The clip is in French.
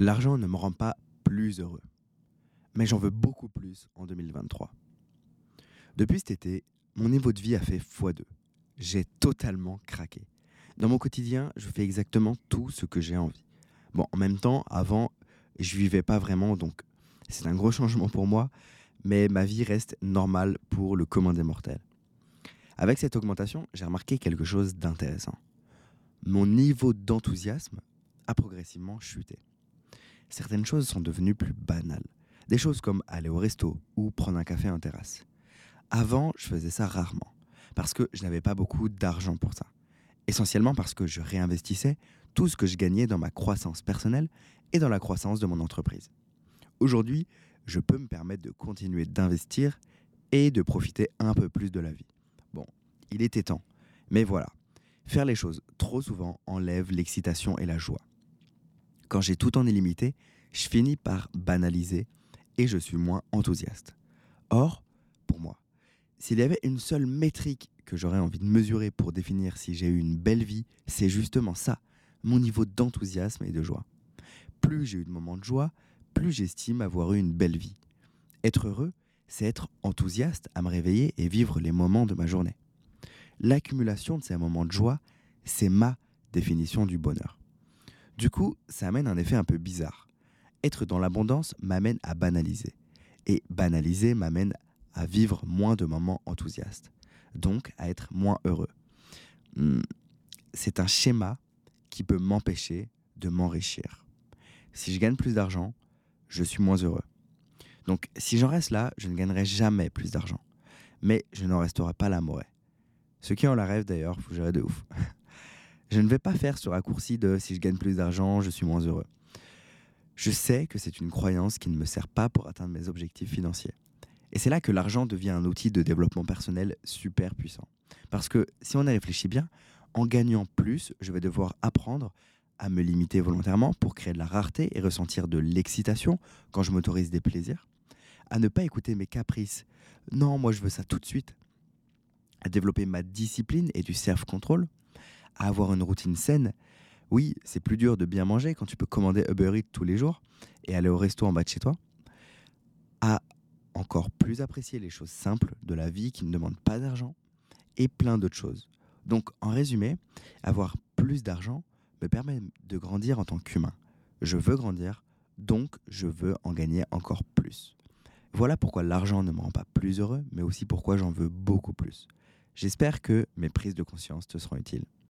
L'argent ne me rend pas plus heureux, mais j'en veux beaucoup plus en 2023. Depuis cet été, mon niveau de vie a fait x2. J'ai totalement craqué. Dans mon quotidien, je fais exactement tout ce que j'ai envie. Bon, en même temps, avant, je vivais pas vraiment, donc c'est un gros changement pour moi, mais ma vie reste normale pour le commun des mortels. Avec cette augmentation, j'ai remarqué quelque chose d'intéressant. Mon niveau d'enthousiasme a progressivement chuté. Certaines choses sont devenues plus banales. Des choses comme aller au resto ou prendre un café en terrasse. Avant, je faisais ça rarement, parce que je n'avais pas beaucoup d'argent pour ça. Essentiellement parce que je réinvestissais tout ce que je gagnais dans ma croissance personnelle et dans la croissance de mon entreprise. Aujourd'hui, je peux me permettre de continuer d'investir et de profiter un peu plus de la vie. Bon, il était temps. Mais voilà, faire les choses trop souvent enlève l'excitation et la joie. Quand j'ai tout en illimité, je finis par banaliser et je suis moins enthousiaste. Or, pour moi, s'il y avait une seule métrique que j'aurais envie de mesurer pour définir si j'ai eu une belle vie, c'est justement ça, mon niveau d'enthousiasme et de joie. Plus j'ai eu de moments de joie, plus j'estime avoir eu une belle vie. Être heureux, c'est être enthousiaste à me réveiller et vivre les moments de ma journée. L'accumulation de ces moments de joie, c'est ma définition du bonheur. Du coup, ça amène un effet un peu bizarre. Être dans l'abondance m'amène à banaliser. Et banaliser m'amène à vivre moins de moments enthousiastes. Donc à être moins heureux. Hmm, c'est un schéma qui peut m'empêcher de m'enrichir. Si je gagne plus d'argent, je suis moins heureux. Donc si j'en reste là, je ne gagnerai jamais plus d'argent. Mais je n'en resterai pas moré. Ceux qui ont la rêve d'ailleurs, vous gérer de ouf. je ne vais pas faire ce raccourci de si je gagne plus d'argent, je suis moins heureux. Je sais que c'est une croyance qui ne me sert pas pour atteindre mes objectifs financiers. Et c'est là que l'argent devient un outil de développement personnel super puissant. Parce que si on y réfléchit bien, en gagnant plus, je vais devoir apprendre à me limiter volontairement pour créer de la rareté et ressentir de l'excitation quand je m'autorise des plaisirs, à ne pas écouter mes caprices. Non, moi je veux ça tout de suite. À développer ma discipline et du self-control, à avoir une routine saine. Oui, c'est plus dur de bien manger quand tu peux commander Uber Eats tous les jours et aller au resto en bas de chez toi. À encore plus apprécier les choses simples de la vie qui ne demandent pas d'argent et plein d'autres choses. Donc en résumé, avoir plus d'argent me permet de grandir en tant qu'humain. Je veux grandir, donc je veux en gagner encore plus. Voilà pourquoi l'argent ne me rend pas plus heureux, mais aussi pourquoi j'en veux beaucoup plus. J'espère que mes prises de conscience te seront utiles.